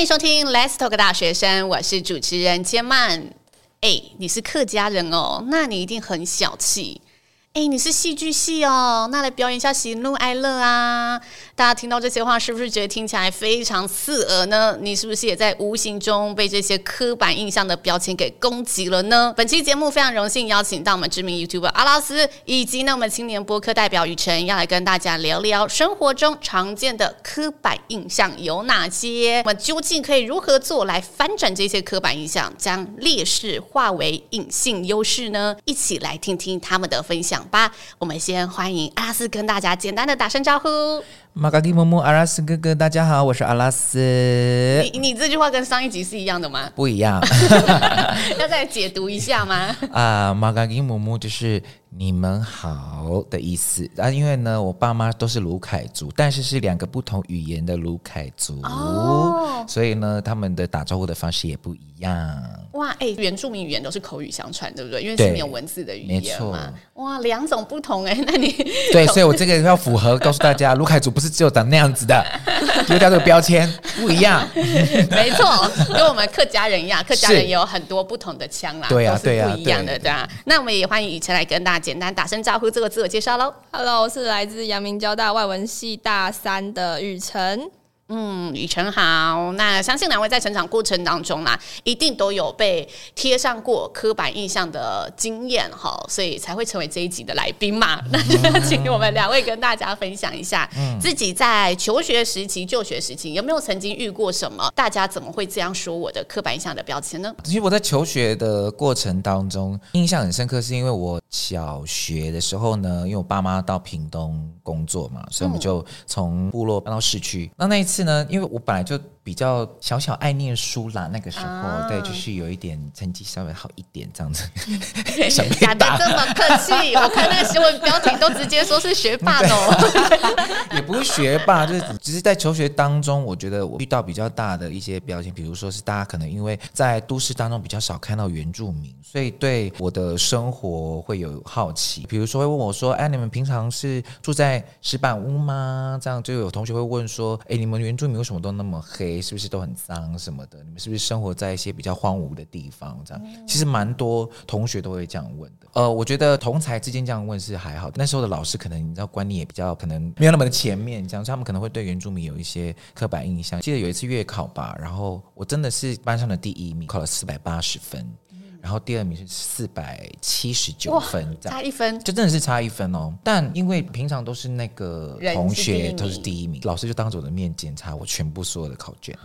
迎收听《Let's Talk 大学生》，我是主持人千曼。哎，你是客家人哦，那你一定很小气。哎，你是戏剧系哦，那来表演一下喜怒哀乐啊！大家听到这些话，是不是觉得听起来非常刺耳呢？你是不是也在无形中被这些刻板印象的标签给攻击了呢？本期节目非常荣幸邀请到我们知名 YouTuber 阿拉斯，以及呢我们青年播客代表雨辰，要来跟大家聊聊生活中常见的刻板印象有哪些？我们究竟可以如何做来翻转这些刻板印象，将劣势化为隐性优势呢？一起来听听他们的分享。吧，我们先欢迎阿拉斯跟大家简单的打声招呼。马嘎吉木木，阿拉斯哥哥，大家好，我是阿拉斯。你你这句话跟上一集是一样的吗？不一样，要再解读一下吗？啊，马嘎吉木木就是。你们好的意思啊，因为呢，我爸妈都是卢凯族，但是是两个不同语言的卢凯族，哦，所以呢，他们的打招呼的方式也不一样。哇，哎，原住民语言都是口语相传，对不对？因为是没有文字的语言嘛。哇，两种不同哎，那你对，所以我这个要符合告诉大家，卢凯族不是只有长那样子的，丢掉这个标签不一样。没错，跟我们客家人一样，客家人也有很多不同的腔啦，对啊，对啊不一样的，对啊。那我们也欢迎雨辰来跟大家。简单打声招呼，做个自我介绍喽。Hello，我是来自阳明交大外文系大三的雨辰。嗯，雨辰好。那相信两位在成长过程当中啦，一定都有被贴上过刻板印象的经验哈，所以才会成为这一集的来宾嘛。那就要请我们两位跟大家分享一下，自己在求学时期、就学时期有没有曾经遇过什么？大家怎么会这样说我的刻板印象的标签呢？其实我在求学的过程当中，印象很深刻，是因为我小学的时候呢，因为我爸妈到屏东工作嘛，所以我们就从部落搬到市区。那那一次。呢，因为我本来就比较小小爱念书啦，那个时候、啊、对，就是有一点成绩稍微好一点这样子。讲的这么客气，我看那个新闻标题都直接说是学霸哦。也不是学霸，就是只是在求学当中，我觉得我遇到比较大的一些标签，比如说是大家可能因为在都市当中比较少看到原住民，所以对我的生活会有好奇，比如说会问我说：“哎，你们平常是住在石板屋吗？”这样就有同学会问说：“哎，你们原住民为什么都那么黑？”是不是都很脏什么的？你们是不是生活在一些比较荒芜的地方？这样其实蛮多同学都会这样问的。呃，我觉得同才之间这样问是还好。那时候的老师可能你知道观念也比较可能没有那么的前面，这样他们可能会对原住民有一些刻板印象。记得有一次月考吧，然后我真的是班上的第一名，考了四百八十分，然后第二名是四百七十九分，差一分，就真的是差一分哦。但因为平常都是那个同学都是第一名，老师就当着我的面检查我全部所有的考卷，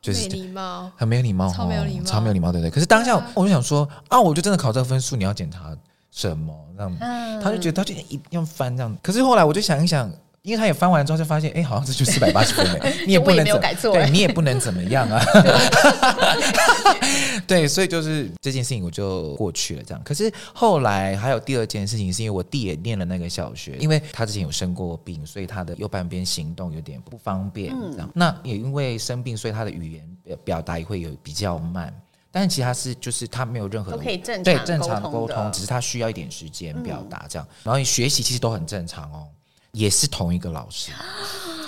就是没礼貌，很没有礼貌，超没有礼貌，超没有礼貌，对不对？可是当下我就想说啊，我就真的考这个分数，你要检查什么？这样，他就觉得他就一定要翻这样。可是后来我就想一想。因为他也翻完之后就发现，哎，好像这就四百八十分嘞，你也不能怎么，对你也不能怎么样啊。对，所以就是这件事情我就过去了，这样。可是后来还有第二件事情，是因为我弟也念了那个小学，因为他之前有生过病，所以他的右半边行动有点不方便，这样。那也因为生病，所以他的语言表达也会有比较慢。但其他是就是他没有任何的可以正常对正常的沟通，只是他需要一点时间表达这样。然后你学习其实都很正常哦。也是同一个老师，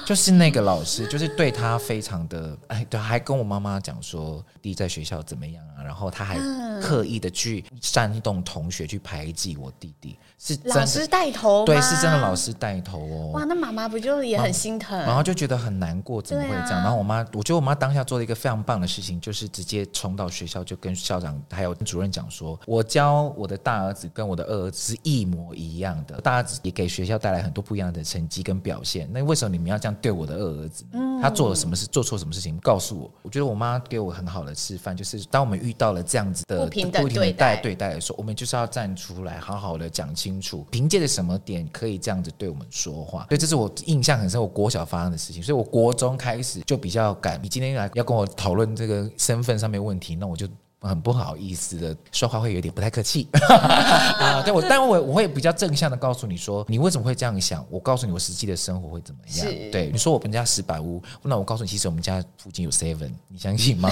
就是那个老师，就是对他非常的哎，对，还跟我妈妈讲说弟在学校怎么样啊，然后他还刻意的去煽动同学去排挤我弟弟，是老师带头，对，是真的老师带头哦。哇，那妈妈不就也很心疼，然后就觉得很难过，怎么会这样？然后我妈，我觉得我妈当下做了一个非常棒的事情，就是直接冲到学校就跟校长还有主任讲说，我教我的大儿子跟我的二儿子是一模一样的，大儿子也给学校带来很多不一样的成绩跟表现，那为什么你们要这样对我的二儿子？嗯，他做了什么事？做错什么事情？告诉我。我觉得我妈给我很好的示范，就是当我们遇到了这样子的不平等对待对待的时候，我们就是要站出来，好好的讲清楚，凭借着什么点可以这样子对我们说话。所以这是我印象很深，我国小发生的事情。所以我国中开始就比较敢。你今天来要跟我讨论这个身份上面问题，那我就。很不好意思的说话，会有点不太客气 啊。对我，但我我会比较正向的告诉你说，你为什么会这样想？我告诉你，我实际的生活会怎么样？对，你说我们家石板屋，那我告诉你，其实我们家附近有 Seven，你相信吗？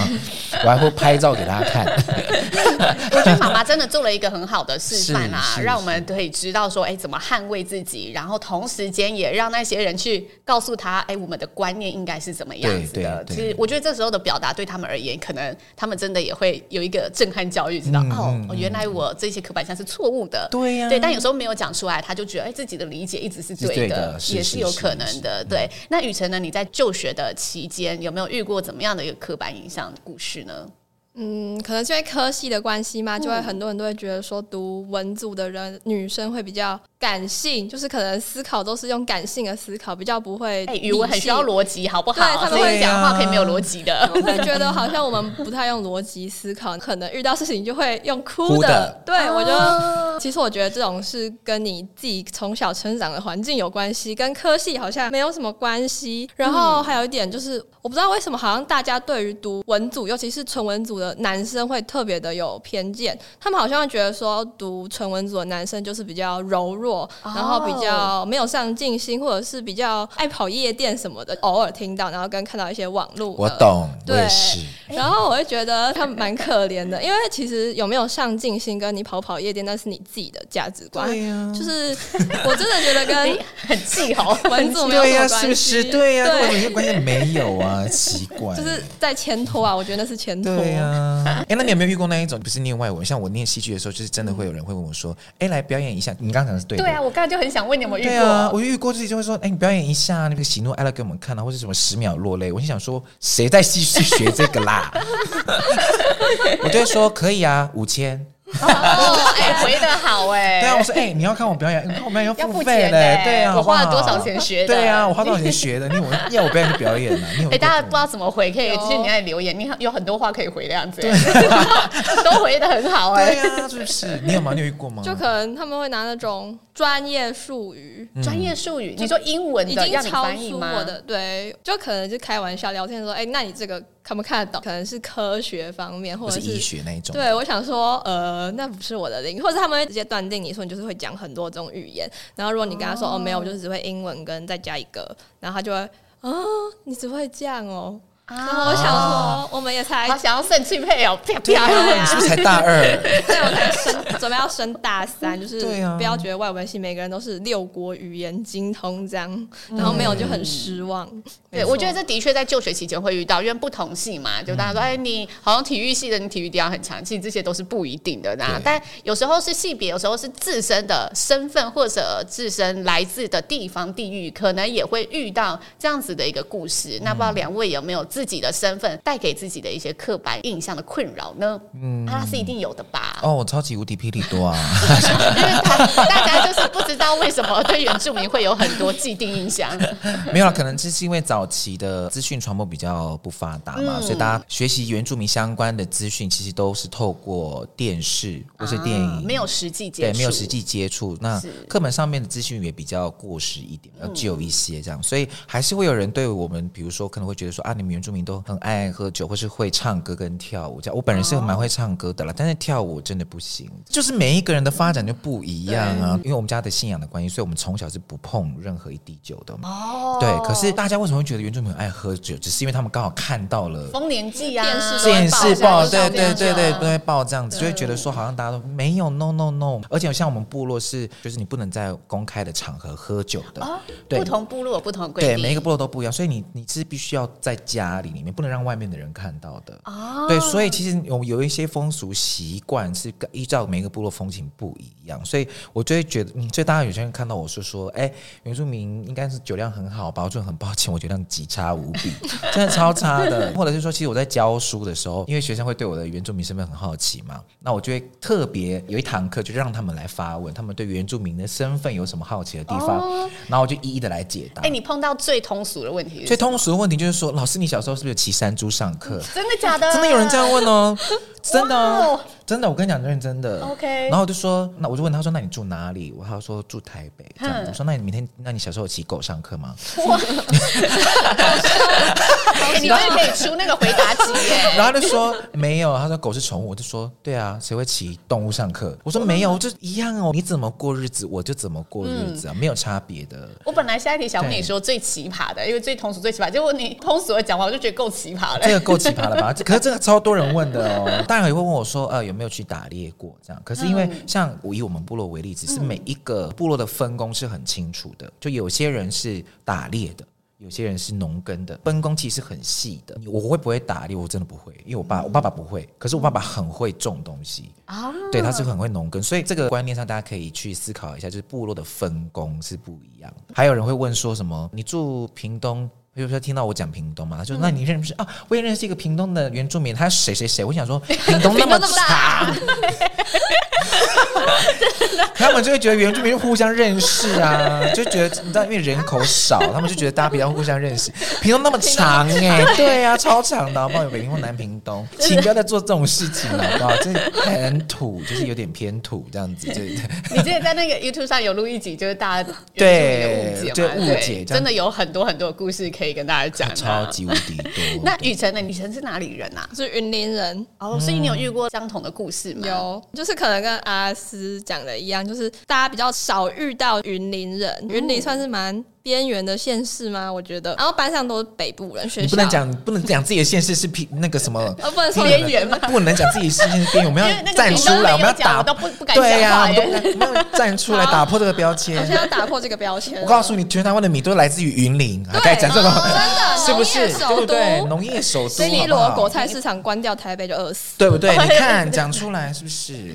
我还会拍照给大家看。我觉得妈妈真的做了一个很好的示范啊，让我们可以知道说，哎，怎么捍卫自己，然后同时间也让那些人去告诉他，哎，我们的观念应该是怎么样子的。其实我觉得这时候的表达对他们而言，可能他们真的也会有一个震撼教育，知道、嗯、哦，原来我这些刻板印象是错误的。对呀、啊，对，但有时候没有讲出来，他就觉得哎，自己的理解一直是对的，是对的，也是有可能的。对，那雨辰呢？你在就学的期间有没有遇过怎么样的一个刻板印象故事呢？嗯，可能是因为科系的关系嘛，就会很多人都会觉得说，读文组的人女生会比较感性，就是可能思考都是用感性的思考，比较不会。哎、欸，语文很需要逻辑，好不好？对，他们会讲话可以没有逻辑的，会、啊、觉得好像我们不太用逻辑思考，可能遇到事情就会用哭的。哭的对，啊、我觉得其实我觉得这种是跟你自己从小成长的环境有关系，跟科系好像没有什么关系。然后还有一点就是，我不知道为什么，好像大家对于读文组，尤其是纯文组的。男生会特别的有偏见，他们好像会觉得说读纯文组的男生就是比较柔弱，哦、然后比较没有上进心，或者是比较爱跑夜店什么的。偶尔听到，然后跟看到一些网络，我懂，对，我也是。然后我会觉得他们蛮可怜的，因为其实有没有上进心，跟你跑跑夜店，那是你自己的价值观。对呀、啊，就是我真的觉得跟 很气好文组没有什么关系。对呀、啊，是不是？对呀、啊，跟我有些关系没有啊，奇怪。就是在前拖啊，我觉得那是前拖。对呀、啊。哎、欸，那你有没有遇过那一种？不是念外文，像我念戏剧的时候，就是真的会有人会问我说：“哎、欸，来表演一下。”你刚刚讲的是对的。对啊，我刚才就很想问你有没有遇过。对啊，我遇过自己就会说：“哎、欸，你表演一下那个喜怒哀乐给我们看啊，或者什么十秒落泪。”我就想说：“谁在继续学这个啦？” 我就会说：“可以啊，五千。”哦，哎，回的好哎！对啊，我说哎，你要看我表演，你看我表演要付费嘞，对啊，我花了多少钱学的？对啊，我花多少钱学的？你我要我表演就表演了。哎，大家不知道怎么回，可以去你那里留言，你有很多话可以回这样子，都回的很好哎。对啊，就是你有吗？你有遇过吗？就可能他们会拿那种专业术语，专业术语，你说英文的要你翻译吗？对，就可能就开玩笑聊天说，哎，那你这个。看不看得懂？可能是科学方面，或者是，是医学那一种。对，我想说，呃，那不是我的领域，或者他们会直接断定你说你就是会讲很多种语言。然后如果你跟他说哦，哦没有，我就只会英文跟再加一个，然后他就会啊、哦，你只会这样哦。然后我想说，我们也才好想要肾气配哦，啪啪呀！是不是才大二？对，我才升，准备要升大三，就是不要觉得外文系每个人都是六国语言精通这样，然后没有就很失望。对，我觉得这的确在就学期间会遇到，因为不同系嘛，就大家说，哎，你好像体育系的，你体育底要很强，其实这些都是不一定的呐。但有时候是系别，有时候是自身的身份或者自身来自的地方地域，可能也会遇到这样子的一个故事。那不知道两位有没有？自己的身份带给自己的一些刻板印象的困扰呢？嗯，他是一定有的吧？哦，我超级无敌霹雳多啊！因为他大家就是不知道为什么对原住民会有很多既定印象。没有，可能就是因为早期的资讯传播比较不发达嘛，嗯、所以大家学习原住民相关的资讯，其实都是透过电视或是电影，啊、没有实际接触，对，没有实际接触。那课本上面的资讯也比较过时一点，要旧一些这样，所以还是会有人对我们，比如说可能会觉得说啊，你们原住民都很爱喝酒，或是会唱歌跟跳舞。这样，我本人是蛮会唱歌的啦，但是跳舞真的不行。就是每一个人的发展就不一样啊。因为我们家的信仰的关系，所以我们从小是不碰任何一滴酒的。哦，对。可是大家为什么会觉得原住民很爱喝酒？只是因为他们刚好看到了《丰年祭》啊，电视报，对对对对，都会报这样子，就会觉得说好像大家都没有，no no no。而且像我们部落是，就是你不能在公开的场合喝酒的。对，不同部落有不同规定，对，每一个部落都不一样，所以你你是必须要在家里里面。不能让外面的人看到的哦，对，所以其实有有一些风俗习惯是依照每个部落风情不一样，所以我就会觉得，嗯，所以大家有些人看到我是说，哎，原住民应该是酒量很好吧？我就很抱歉，我酒量极差无比，真的超差的。或者是说，其实我在教书的时候，因为学生会对我的原住民身份很好奇嘛，那我就会特别有一堂课，就让他们来发问，他们对原住民的身份有什么好奇的地方，哦、然后我就一一的来解答。哎，你碰到最通俗的问题，最通俗的问题就是说，老师，你小时候是不是骑山猪上课？真的假的？真的有人这样问哦，真的哦。真的，我跟你讲，认真的。OK。然后我就说，那我就问他说，那你住哪里？我他说住台北。这样子，我说那你明天，那你小时候有骑狗上课吗？哇！你这可以出那个回答题耶。然后他就说没有，他说狗是宠物。我就说对啊，谁会骑动物上课？我说没有，就一样哦。你怎么过日子，我就怎么过日子啊，没有差别的。我本来下一题想问你说最奇葩的，因为最通俗最奇葩，结果你通俗的讲话，我就觉得够奇葩了。这个够奇葩了吧？可是这个超多人问的哦。当然也会问我说，呃，有没有去打猎过这样？可是因为像我以我们部落为例，只是每一个部落的分工是很清楚的，就有些人是打猎的。有些人是农耕的，分工其实很细的。我会不会打猎？我真的不会，因为我爸我爸爸不会，可是我爸爸很会种东西啊。对，他是很会农耕，所以这个观念上大家可以去思考一下，就是部落的分工是不一样的。还有人会问说什么？你住屏东？比如说听到我讲屏东嘛，他就说那你认识啊？我也认识一个屏东的原住民，他谁谁谁？我想说 屏东那么长。他们就会觉得原住民互相认识啊，就觉得你知道，因为人口少，他们就觉得大家比较互相认识。屏东那么长哎、欸，对啊，超长的，好不好？有北屏或南屏东，请不要再做这种事情了，好不好？这很土，就是有点偏土这样子。就 你之前在那个 YouTube 上有录一集，就是大家对误解就误解，真的有很多很多故事可以跟大家讲，超级无敌多。那雨辰呢？雨辰是哪里人啊？是云林人哦，所以你有遇过相同的故事吗？有，就是可能跟阿斯讲的一样，就是大家比较少遇到云林人，云林算是蛮边缘的县市吗？我觉得，然后班上都是北部人，学校你不能讲，不能讲自己的县市是平那个什么，呃，不能说边缘吗？不能讲自己是边缘，我们要站出来，我们要打，都不不敢讲话，我们要站出来打破这个标签。我现在要打破这个标签。我告诉你，全台湾的米都来自于云林，该讲这个，真的是不是？对不对？农业首都，所以你如果果菜市场关掉，台北就饿死，对不对？你看讲出来是不是？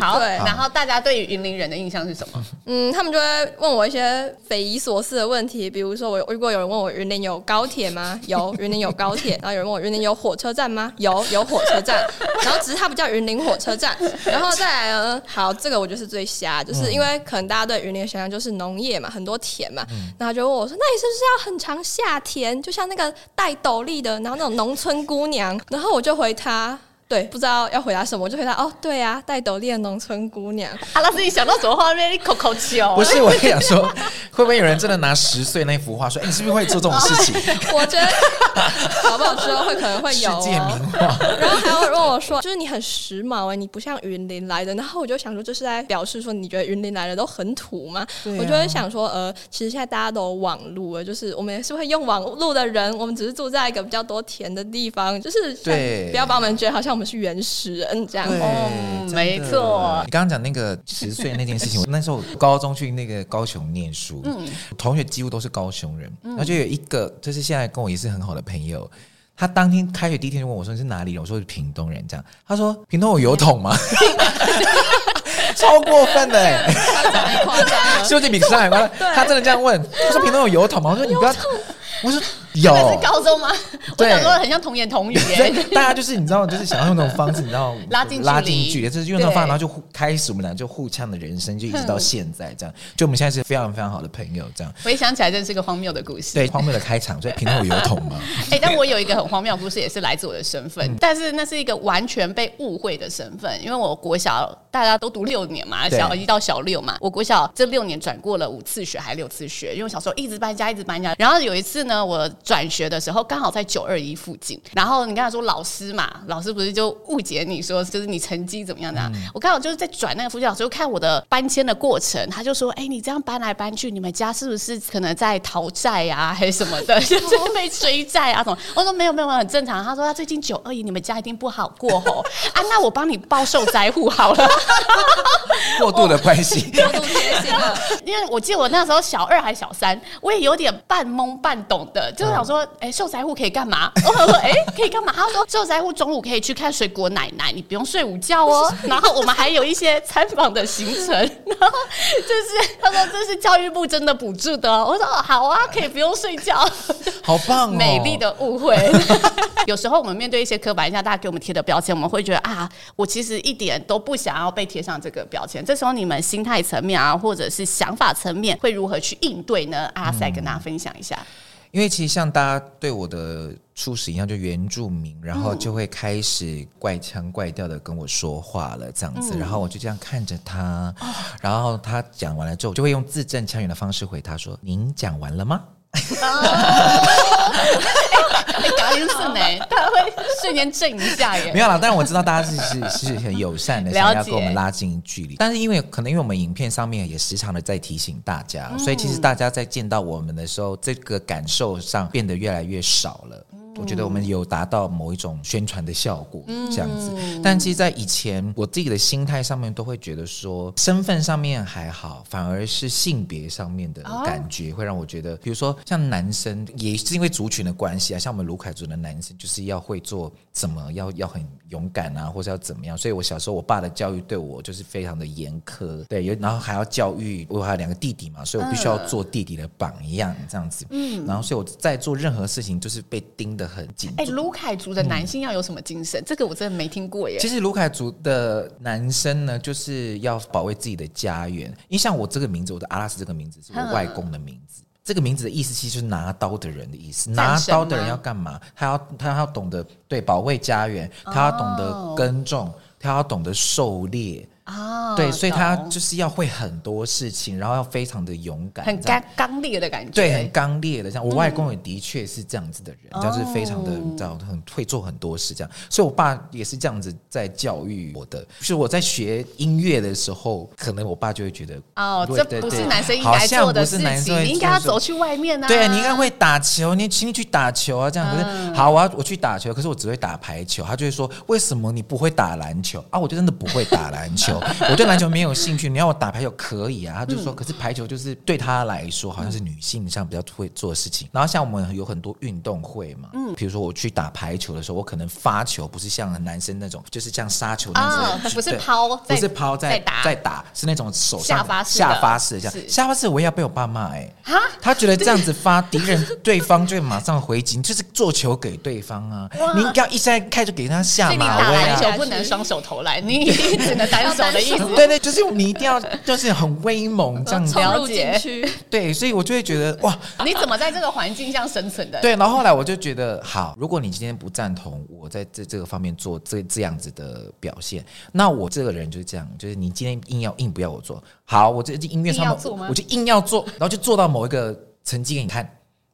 好，然后大家对于云林人的印象是什么？嗯，他们就会问我一些匪夷所思的问题，比如说我如果有人问我云林有高铁吗？有，云林有高铁。然后有人问我云林有火车站吗？有，有火车站。然后只是它不叫云林火车站。然后再来呢，好，这个我就是最瞎，就是因为可能大家对云林的想象就是农业嘛，很多田嘛。然后就问我说：“那你是不是要很常下田？就像那个戴斗笠的，然后那种农村姑娘？”然后我就回他。对，不知道要回答什么，我就回答哦，对啊，戴斗笠的农村姑娘。啊，老师，你想到什么画面？你 口口气不是，我想说，会不会有人真的拿十岁那幅画说，哎，你是不是会做这种事情？我觉得，好不好？之后会可能会有、哦、世界名画。然后还有问我说，就是你很时髦哎，你不像云林来的。然后我就想说，这是在表示说，你觉得云林来的都很土吗？啊、我就会想说，呃，其实现在大家都有网路了，就是我们也是会用网路的人，我们只是住在一个比较多田的地方，就是对，不要把我们觉得好像。我们是原始人这样，嗯，没错。你刚刚讲那个十岁那件事情，我那时候高中去那个高雄念书，嗯，同学几乎都是高雄人，然后就有一个，就是现在跟我也是很好的朋友，他当天开学第一天就问我说，你是哪里人？我说是屏东人，这样，他说屏东有油桶吗？超过分的哎，是不是比上海夸张？他真的这样问，他说屏东有油桶吗？我说你不要，我说。有是高中吗？对我想说很像童言童语耶。大家就是你知道，就是想要用那种方式，你知道拉近拉近距离，就是用那种方法，然后就开始我们俩就互呛的人生，就一直到现在这样。就我们现在是非常非常好的朋友，这样。回想起来，真是个荒谬的故事。对，荒谬的开场，所以屏东有油桶吗？哎、欸，但我有一个很荒谬的故事，也是来自我的身份，嗯、但是那是一个完全被误会的身份，因为我国小大家都读六年嘛，小一到小六嘛，我国小这六年转过了五次学，还六次学，因为我小时候一直搬家，一直搬家。然后有一次呢，我转学的时候。刚好在九二一附近，然后你刚才说老师嘛，老师不是就误解你说就是你成绩怎么样的？嗯、我刚好就是在转那个附近，老师就看我的搬迁的过程，他就说：“哎、欸，你这样搬来搬去，你们家是不是可能在逃债啊，还是什么的，就是被追债啊什么？”我说：“没有没有，很正常。”他说：“他最近九二一，你们家一定不好过哦啊，那我帮你报受灾户好了。”过度的关系，过度贴心了。因为我记得我那时候小二还小三，我也有点半懵半懂的，就是想说：“哎、欸，受灾。”户可以干嘛？我说哎、欸，可以干嘛？他说受灾户中午可以去看水果奶奶，你不用睡午觉哦。然后我们还有一些参访的行程。然后就是他说这是教育部真的补助的。我说好啊，可以不用睡觉，好棒哦！美丽的误会。有时候我们面对一些刻板印象，大家给我们贴的标签，我们会觉得啊，我其实一点都不想要被贴上这个标签。这时候你们心态层面啊，或者是想法层面会如何去应对呢？阿塞跟大家分享一下。因为其实像大家对我的初始一样，就原住民，然后就会开始怪腔怪调的跟我说话了，这样子，嗯、然后我就这样看着他，哦、然后他讲完了之后，就会用字正腔圆的方式回他说：“您讲完了吗？”哎，嘎铃是呢，他会瞬间震一下耶。没有啦，但是我知道大家是是是很友善的，想要跟我们拉近距离。但是因为可能因为我们影片上面也时常的在提醒大家，所以其实大家在见到我们的时候，这个感受上变得越来越少了。我觉得我们有达到某一种宣传的效果，这样子。但其实，在以前，我自己的心态上面都会觉得说，身份上面还好，反而是性别上面的感觉会让我觉得，比如说像男生，也是因为族群的关系啊，像我们卢凯族的男生，就是要会做怎么，要要很勇敢啊，或者要怎么样。所以我小时候，我爸的教育对我就是非常的严苛，对，有然后还要教育我还有两个弟弟嘛，所以我必须要做弟弟的榜样，这样子。嗯，然后所以我在做任何事情，就是被盯得很紧。哎，卢凯族的男性要有什么精神？嗯、这个我真的没听过耶。其实卢凯族的男生呢，就是要保卫自己的家园。因为像我这个名字，我的阿拉斯这个名字是我外公的名字。嗯、这个名字的意思其实就是拿刀的人的意思。拿刀的人要干嘛？他要他要懂得对保卫家园，他要懂得耕种，哦、他要懂得狩猎。啊，对，所以他就是要会很多事情，然后要非常的勇敢，很刚刚烈的感觉，对，很刚烈的。像我外公也的确是这样子的人，就是非常的，你知道，很会做很多事这样。所以我爸也是这样子在教育我的。就是我在学音乐的时候，可能我爸就会觉得，哦，这不是男生应该做的事情，你应该要走去外面啊。对，你应该会打球，你请你去打球啊，这样。可是好，我要我去打球，可是我只会打排球。他就会说，为什么你不会打篮球啊？我就真的不会打篮球。我对篮球没有兴趣，你要我打排球可以啊。他就说，可是排球就是对他来说好像是女性上比较会做的事情。然后像我们有很多运动会嘛，嗯，比如说我去打排球的时候，我可能发球不是像男生那种，就是像杀球那种，不是抛，不是抛在打，在打是那种手上下发式下发式这样。下发式我也要被我爸骂哎，他觉得这样子发敌人对方就会马上回击，就是做球给对方啊。你应该一下开就给他下马威啊。球不能双手投篮，你只能单手的意思。对对，就是你一定要就是很威猛这样子了解，对，所以我就会觉得哇，你怎么在这个环境下生存的？对，然后后来我就觉得，好，如果你今天不赞同我在这这个方面做这这样子的表现，那我这个人就是这样，就是你今天硬要硬不要我做，好，我这音乐上面我就硬要做，然后就做到某一个成绩给你看，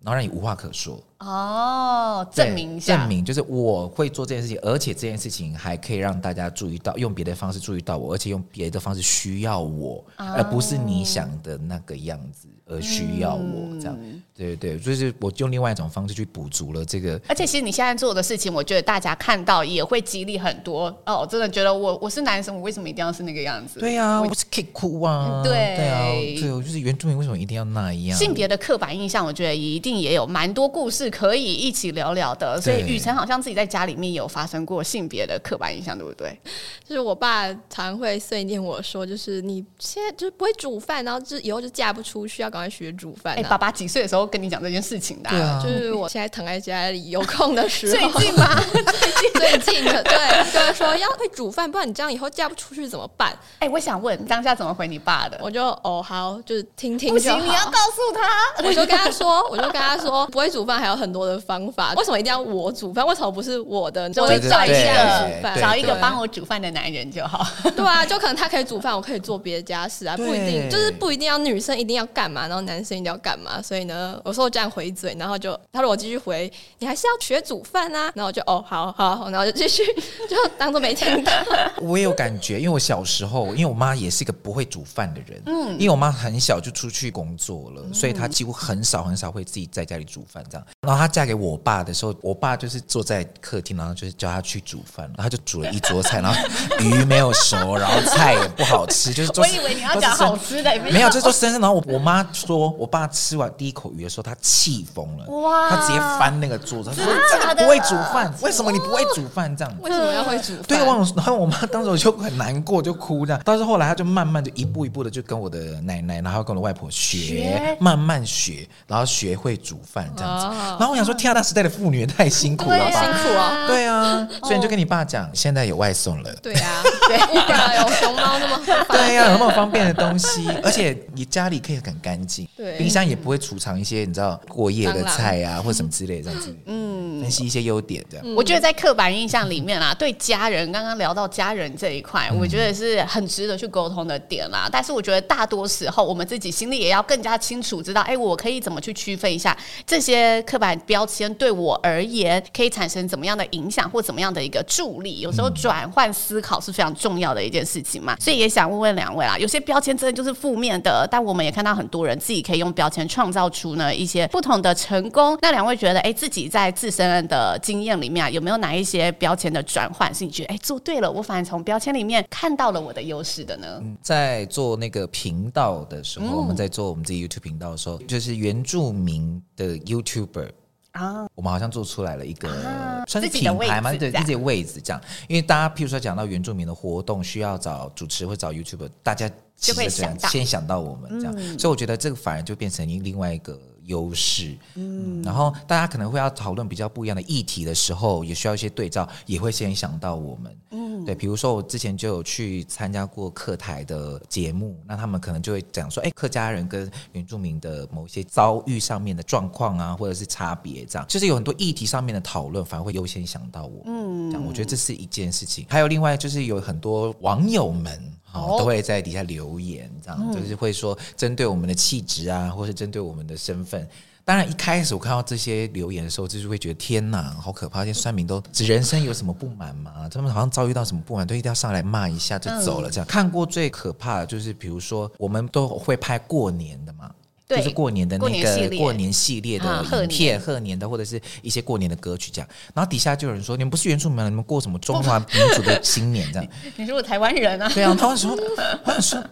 然后让你无话可说。哦，证明一下，证明就是我会做这件事情，而且这件事情还可以让大家注意到，用别的方式注意到我，而且用别的方式需要我，哦、而不是你想的那个样子。而需要我这样，嗯、对对对，就是我用另外一种方式去补足了这个。而且其实你现在做的事情，我觉得大家看到也会激励很多哦。真的觉得我我是男生，我为什么一定要是那个样子？对呀、啊，我不是可以哭啊。对对啊，对，我就是原住民，为什么一定要那样？性别的刻板印象，我觉得一定也有蛮多故事可以一起聊聊的。所以雨辰好像自己在家里面有发生过性别的刻板印象，对不对？就是我爸常会碎念我说，就是你现在就是不会煮饭，然后就以后就嫁不出去，要赶快学煮饭。哎、欸，爸爸几岁的时候跟你讲这件事情的？啊？啊、就是我现在躺在家里有空的时候。最近吗？最 近最近的，对，就是说要会煮饭，不然你这样以后嫁不出去怎么办？哎、欸，我想问当下怎么回你爸的？我就哦好，就是听听。不行，你要告诉他。我就跟他说，我就跟他说，不会煮饭还有很多的方法。为什么一定要我煮饭？为什么不是我的？就会找一个找一个帮我煮饭的男人就好。对啊，就可能他可以煮饭，我可以做别的家事啊，不一定，就是不一定要女生一定要干嘛，然后男生一定要。干嘛？所以呢，我说我这样回嘴，然后就他说我继续回，你还是要学煮饭啊。然后我就哦，好好好，然后就继续 就当做没听到。我也有感觉，因为我小时候，因为我妈也是一个不会煮饭的人，嗯，因为我妈很小就出去工作了，所以她几乎很少很少会自己在家里煮饭这样。然后她嫁给我爸的时候，我爸就是坐在客厅，然后就是叫她去煮饭，然后她就煮了一桌菜，然后鱼没有熟，然后菜也不好吃，就是我以为你要 讲好吃的，没有，这都生生。然后我我妈说我爸。吃完第一口鱼的时候，他气疯了，哇！他直接翻那个桌子，他说：“这个不会煮饭，为什么你不会煮饭？这样为什么要会煮饭？”对，然后我妈当时我就很难过，就哭这样。但是后来，他就慢慢就一步一步的就跟我的奶奶，然后跟我的外婆学，慢慢学，然后学会煮饭这样子。然后我想说，天啊，那时代的妇女也太辛苦了吧，辛苦啊，对啊，所以你就跟你爸讲，现在有外送了，对啊，对啊，有熊猫那么对呀，有那么方便的东西，而且你家里可以很干净，对，冰箱也不会储藏一些你知道过夜的菜啊，或什么之类这样子，嗯，分析一些优点这样。我觉得在刻板印象里面啦，对家人，刚刚聊到家人这一块，我觉得是很值得去沟通的点啦。但是我觉得大多时候我们自己心里也要更加清楚，知道哎，我可以怎么去区分一下这些刻板标签对我而言可以产生怎么样的影响或怎么样的一个助力。有时候转换思考是非常重要的一件事情嘛。所以也想问问两位啊，有些标签真的就是负面的，但我们也看到很多人自己可以用标签创造出呢一些不同的成功。那两位觉得，哎，自己在自身的经验里面啊，有没有哪一些标签的转换是你觉得哎做对了，我反而从标签里面看到了我的优势的呢？在做那个频道的时候，我们在做我们自己 YouTube 频道的时候，就是原住民的 YouTuber 啊，我们好像做出来了一个、啊、算是品牌嘛，对，自己的位置这样。因为大家譬如说讲到原住民的活动，需要找主持或找 YouTuber，大家就会想先想到我们这样，嗯、所以我觉得这个反而就变成另外一个。优势，嗯，然后大家可能会要讨论比较不一样的议题的时候，也需要一些对照，也会先想到我们，嗯，对，比如说我之前就有去参加过客台的节目，那他们可能就会讲说，哎，客家人跟原住民的某些遭遇上面的状况啊，或者是差别，这样，就是有很多议题上面的讨论，反而会优先想到我，嗯，这样，我觉得这是一件事情。还有另外就是有很多网友们。哦，都会在底下留言，这样、嗯、就是会说针对我们的气质啊，或是针对我们的身份。当然，一开始我看到这些留言的时候，就是会觉得天哪，好可怕！这些酸民都人生有什么不满吗？他们好像遭遇到什么不满，都一定要上来骂一下就走了。这样、嗯、看过最可怕的就是，比如说我们都会拍过年的嘛。就是过年的那个过年系列的影片，贺年的或者是一些过年的歌曲这样，然后底下就有人说：“你们不是原住民吗？你们过什么中华民族的新年？”这样，你是我台湾人啊？对啊，他们说，他们说。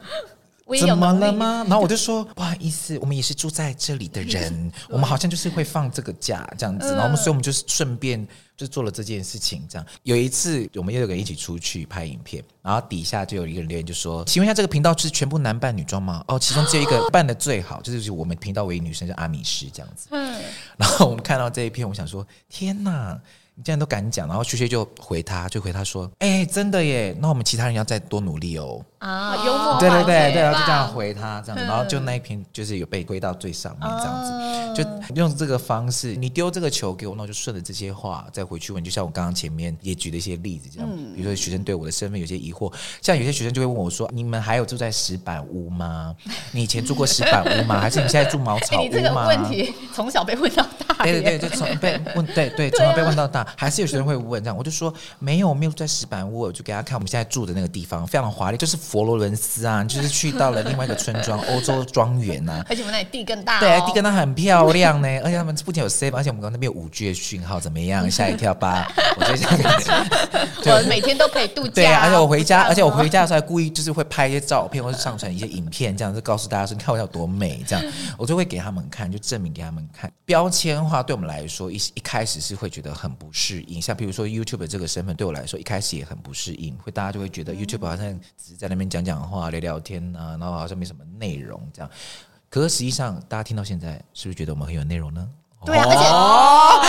怎么了吗？然后我就说不好意思，我们也是住在这里的人，我们好像就是会放这个假这样子，然后我们所以我们就是顺便就做了这件事情。这样有一次我们又有个人一起出去拍影片，然后底下就有一个人留言就说：“请问一下，这个频道是全部男扮女装吗？”哦，其中只有一个扮的最好，就是我们频道唯一女生叫阿米师这样子。嗯，然后我们看到这一片，我想说天哪！你这样都敢讲，然后旭旭就回他，就回他说：“哎、欸，真的耶，那我们其他人要再多努力哦。”啊，幽默，对对对对，就这样回他这样，然后就那一篇就是有被归到最上面这样子，就用这个方式，你丢这个球给我，那我就顺着这些话再回去问。就像我刚刚前面也举了一些例子这样，比如说学生对我的身份有些疑惑，像有些学生就会问我说：“你们还有住在石板屋吗？你以前住过石板屋吗？还是你现在住茅草屋吗？” 这个问题从小被问到大，对对对，就从被问，对 对，从小被问到大。还是有学生会问这样，我就说没有，没有在石板屋，我就给他看我们现在住的那个地方，非常的华丽，就是佛罗伦斯啊，就是去到了另外一个村庄，欧洲庄园呐。而且我们那里地更大，哦，对，地更大很漂亮呢。而且他们不仅有 C，而且我们刚刚那边有五 G 的讯号，怎么样？吓一跳吧？我觉得我每天都可以度假。对，而且我回家，而且我回家的时候还故意就是会拍一些照片，或是上传一些影片，这样就告诉大家说，你看我有多美，这样我就会给他们看，就证明给他们看。标签化对我们来说，一一开始是会觉得很不适应，像比如说 YouTube 这个身份对我来说，一开始也很不适应，会大家就会觉得 YouTube 好像只是在那边讲讲话、聊聊天啊，然后好像没什么内容这样。可是实际上，大家听到现在，是不是觉得我们很有内容呢？对啊，而且哦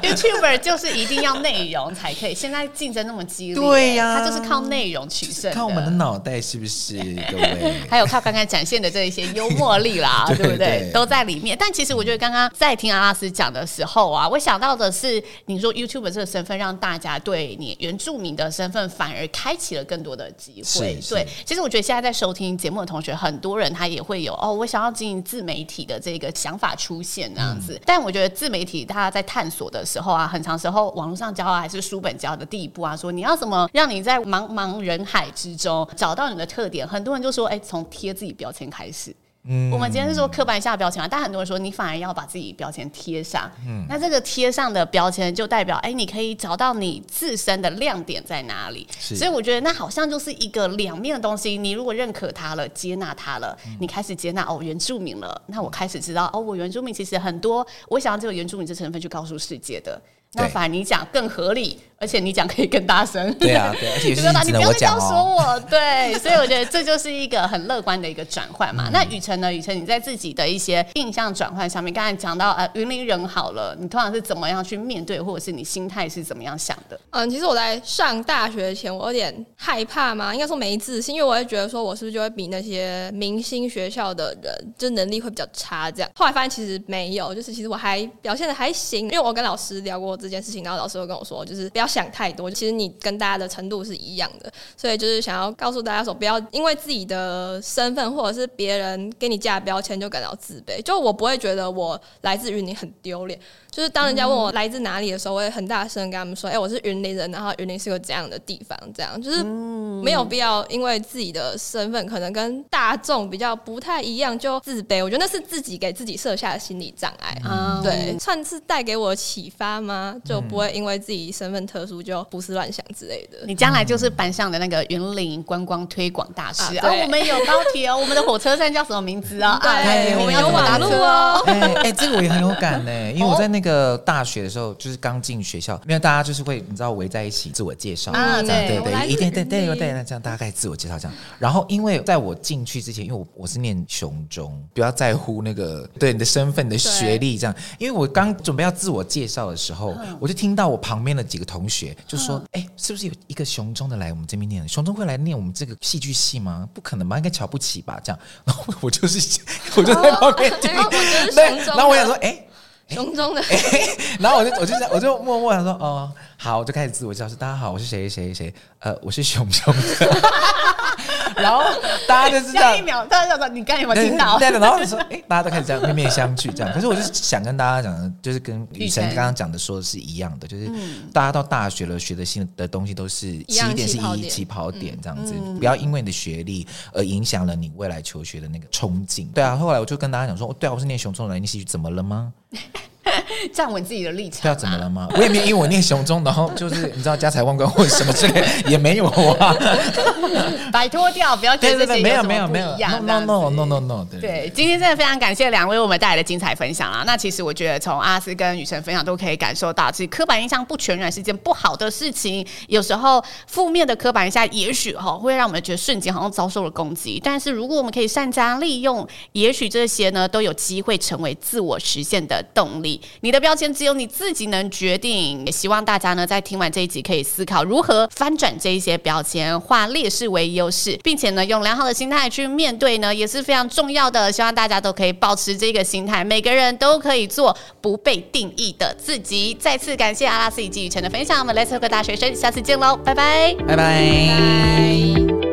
YouTuber 就是一定要内容才可以。现在竞争那么激烈，对呀、啊，他就是靠内容取胜。看我们的脑袋是不是？各位，还有靠刚刚展现的这一些幽默力啦，对，对不对？都在里面。但其实我觉得刚刚在听阿拉斯讲的时候啊，我想到的是，你说 YouTuber 这个身份让大家对你原住民的身份反而开启了更多的机会。对，其实我觉得现在在收听节目的同学，很多人他也会有哦，我想要经营。自媒体的这个想法出现这样子，嗯、但我觉得自媒体大家在探索的时候啊，很长时候网络上教啊还是书本教的第一步啊，说你要怎么让你在茫茫人海之中找到你的特点，很多人就说，哎，从贴自己标签开始。嗯，我们今天是说刻板下的标签啊，但很多人说你反而要把自己标签贴上。嗯，那这个贴上的标签就代表，哎，你可以找到你自身的亮点在哪里。所以我觉得那好像就是一个两面的东西。你如果认可它了，接纳它了，嗯、你开始接纳哦原住民了，那我开始知道哦，我原住民其实很多，我想要这个原住民这成分去告诉世界的。那反而你讲更合理，而且你讲可以更大声。对啊，对，而且 是只能我讲哦。说我对，所以我觉得这就是一个很乐观的一个转换嘛。嗯、那雨辰呢？雨辰你在自己的一些印象转换上面，刚才讲到呃云林人好了，你通常是怎么样去面对，或者是你心态是怎么样想的？嗯，其实我在上大学前，我有点害怕嘛，应该说没自信，因为我会觉得说我是不是就会比那些明星学校的人就能力会比较差这样。后来发现其实没有，就是其实我还表现的还行，因为我跟老师聊过这件事情，然后老师会跟我说，就是不要想太多，其实你跟大家的程度是一样的，所以就是想要告诉大家说，不要因为自己的身份或者是别人给你加标签就感到自卑。就我不会觉得我来自于你很丢脸。就是当人家问我来自哪里的时候，我也很大声跟他们说：“哎、欸，我是云林人，然后云林是个这样的地方。”这样就是没有必要因为自己的身份可能跟大众比较不太一样就自卑。我觉得那是自己给自己设下的心理障碍。嗯，对，算是带给我启发吗？就不会因为自己身份特殊就胡思乱想之类的。你将来就是班上的那个云林观光推广大使啊！我们有高铁哦，我们的火车站叫什么名字啊？对，我们有网路哦。哎哎，这个我也很有感呢，因为我在那个。个大学的时候，就是刚进学校，因为大家就是会，你知道围在一起自我介绍，啊，对对对，一定对对对，那这样大概自我介绍这样。然后，因为在我进去之前，因为我我是念雄中，不要在乎那个对你的身份、你的学历这样。因为我刚准备要自我介绍的时候，我就听到我旁边的几个同学就说：“哎，是不是有一个雄中的来我们这边念？雄中会来念我们这个戏剧系吗？不可能吧，应该瞧不起吧？这样。”然后我就是我就在旁边听，对，然后我想说：“哎。”雄中的、欸，然后我就我就我就默默想说，哦，好，我就开始自我介绍说，大家好，我是谁谁谁，呃，我是熊熊的。然后大家就是这样，下一秒大家就说你刚才有没有听到？对的，然后就说，哎，大家都开始这样面面相觑，这样。可是我就是想跟大家讲的，就是跟雨辰刚刚讲的说的是一样的，就是大家到大学了，学的新的东西都是起点是一起跑点这样子，不要因为你的学历而影响了你未来求学的那个冲劲。对啊，后来我就跟大家讲说，对啊，我是念熊中的，你戏剧怎么了吗？站稳自己的立场，要怎么了吗？我也没有因为我念雄中，然后就是你知道家财万贯或者什么之类，也没有啊。摆脱掉，不要觉得自己没有没有没有，no no no no no，对，今天真的非常感谢两位为我们带来的精彩分享啊！那其实我觉得从阿拉斯跟雨辰分享都可以感受到，其实刻板印象不全然是件不好的事情。有时候负面的刻板印象也许哈会让我们觉得瞬间好像遭受了攻击，但是如果我们可以善加利用，也许这些呢都有机会成为自我实现的动力。你的标签只有你自己能决定。也希望大家呢在听完这一集可以思考如何翻转这一些标签，化劣势为优势，并且呢用良好的心态去面对呢也是非常重要的。希望大家都可以保持这个心态，每个人都可以做不被定义的自己。再次感谢阿拉斯以及雨辰的分享，我们 Let's Talk 大学生，下次见喽，拜拜，拜拜。